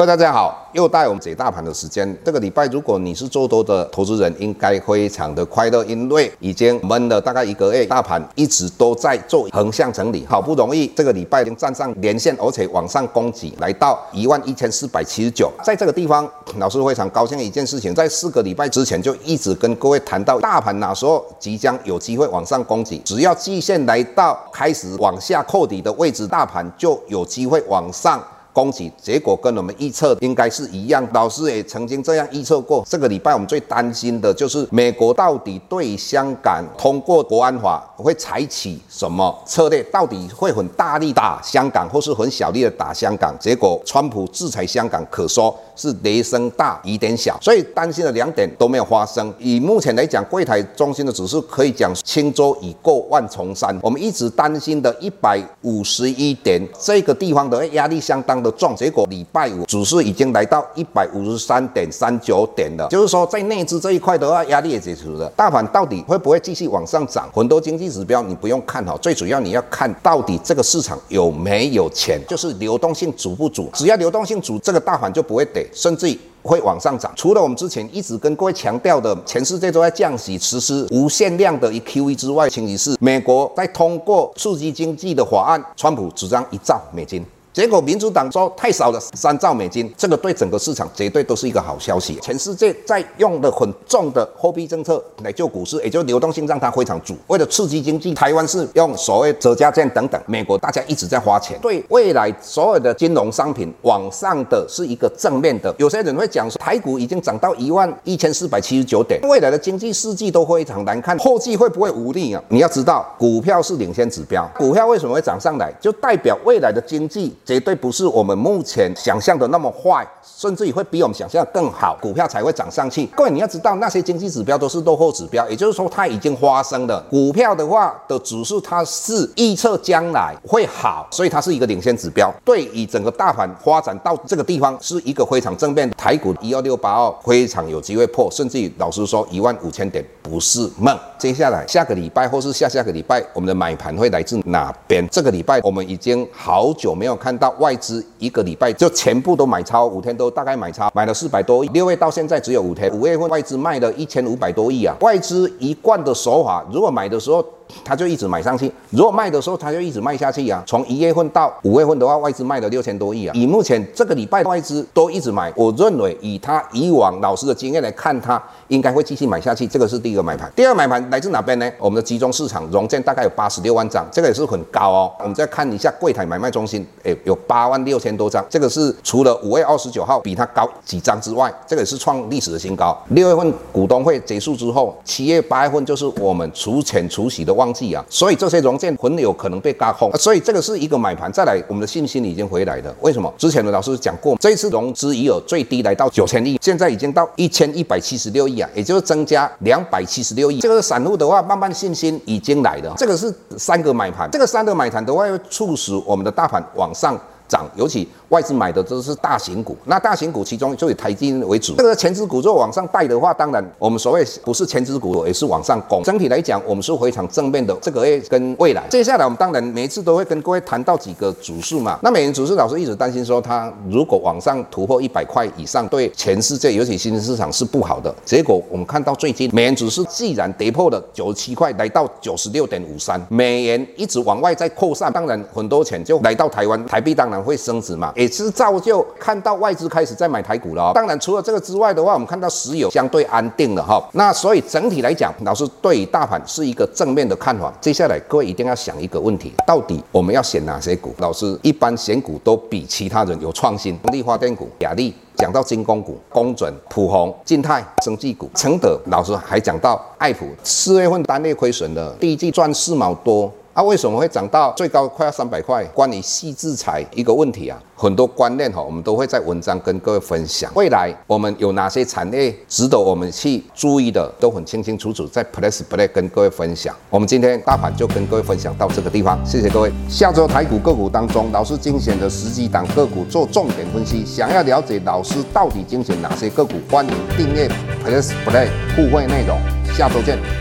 各位大家好，又到我们解大盘的时间。这个礼拜，如果你是做多的投资人，应该非常的快乐，因为已经闷了大概一个月，大盘一直都在做横向整理，好不容易这个礼拜已经站上连线，而且往上攻击，来到一万一千四百七十九。在这个地方，老师非常高兴的一件事情，在四个礼拜之前就一直跟各位谈到，大盘哪时候即将有机会往上攻击，只要季线来到开始往下扣底的位置，大盘就有机会往上。攻击结果跟我们预测应该是一样，老师也曾经这样预测过。这个礼拜我们最担心的就是美国到底对香港通过国安法会采取什么策略？到底会很大力打香港，或是很小力的打香港？结果川普制裁香港，可说是雷声大雨点小，所以担心的两点都没有发生。以目前来讲，柜台中心的指数可以讲轻舟已过万重山。我们一直担心的一百五十一点这个地方的压力相当的重，结果礼拜五指数已经来到一百五十三点三九点了，就是说在内资这一块的话，压力也解除了。大盘到底会不会继续往上涨？很多经济指标你不用看哈，最主要你要看到底这个市场有没有钱，就是流动性足不足。只要流动性足，这个大盘就不会跌，甚至会往上涨。除了我们之前一直跟各位强调的，全世界都在降息、实施无限量的 QE 之外，前提是美国在通过刺激经济的法案，川普主张一兆美金。结果民主党说太少了，三兆美金，这个对整个市场绝对都是一个好消息。全世界在用的很重的货币政策来救股市，也就流动性让它非常足。为了刺激经济，台湾是用所谓折价券等等。美国大家一直在花钱，对未来所有的金融商品往上的是一个正面的。有些人会讲说，台股已经涨到一万一千四百七十九点，未来的经济世纪都非常难看，后继会不会无力啊？你要知道，股票是领先指标，股票为什么会涨上来，就代表未来的经济。绝对不是我们目前想象的那么坏，甚至于会比我们想象的更好，股票才会涨上去。各位，你要知道那些经济指标都是落后指标，也就是说它已经发生了。股票的话的指数它是预测将来会好，所以它是一个领先指标，对于整个大盘发展到这个地方是一个非常正面的。台股一二六八二非常有机会破，甚至于老实说一万五千点不是梦。接下来下个礼拜或是下下个礼拜，我们的买盘会来自哪边？这个礼拜我们已经好久没有看。到外资一个礼拜就全部都买超，五天都大概买超，买了四百多亿。六月到现在只有五天，五月份外资卖了一千五百多亿啊。外资一贯的手法，如果买的时候。他就一直买上去，如果卖的时候，他就一直卖下去啊。从一月份到五月份的话，外资卖了六千多亿啊。以目前这个礼拜外资都一直买，我认为以他以往老师的经验来看，他应该会继续买下去。这个是第一个买盘。第二买盘来自哪边呢？我们的集中市场融券大概有八十六万张，这个也是很高哦。我们再看一下柜台买卖中心，诶，有八万六千多张，这个是除了五月二十九号比它高几张之外，这个也是创历史的新高。六月份股东会结束之后，七月八月份就是我们除权除息的。旺季啊，所以这些融券很有可能被轧空，所以这个是一个买盘。再来，我们的信心已经回来了。为什么？之前的老师讲过，这一次融资余额最低来到九千亿，现在已经到一千一百七十六亿啊，也就是增加两百七十六亿。这个散户的话，慢慢信心已经来了。这个是三个买盘，这个三个买盘的话，会促使我们的大盘往上涨，尤其。外资买的都是大型股，那大型股其中就以台积电为主。这个权值股如果往上带的话，当然我们所谓不是权值股也是往上攻。整体来讲，我们是非常正面的。这个月跟未来，接下来我们当然每一次都会跟各位谈到几个指数嘛。那美元指数老师一直担心说，它如果往上突破一百块以上，对全世界尤其新兴市场是不好的。结果我们看到最近美元指数既然跌破了九十七块，来到九十六点五三，美元一直往外在扩散，当然很多钱就来到台湾，台币当然会升值嘛。也是造就看到外资开始在买台股了。当然，除了这个之外的话，我们看到石油相对安定了哈。那所以整体来讲，老师对于大盘是一个正面的看法。接下来各位一定要想一个问题：到底我们要选哪些股？老师一般选股都比其他人有创新。风力发电股、亚力，讲到军工股、工准、普宏、晋泰、生技股、承德，老师还讲到爱普，四月份单月亏损的，第一季赚四毛多。它、啊、为什么会涨到最高快要三百块？关于细制裁一个问题啊，很多观念哈，我们都会在文章跟各位分享。未来我们有哪些产业值得我们去注意的，都很清清楚楚在 Plus Play 跟各位分享。我们今天大盘就跟各位分享到这个地方，谢谢各位。下周台股个股当中，老师精选的十几档个股做重点分析。想要了解老师到底精选哪些个股，欢迎订阅 Plus Play 互惠内容。下周见。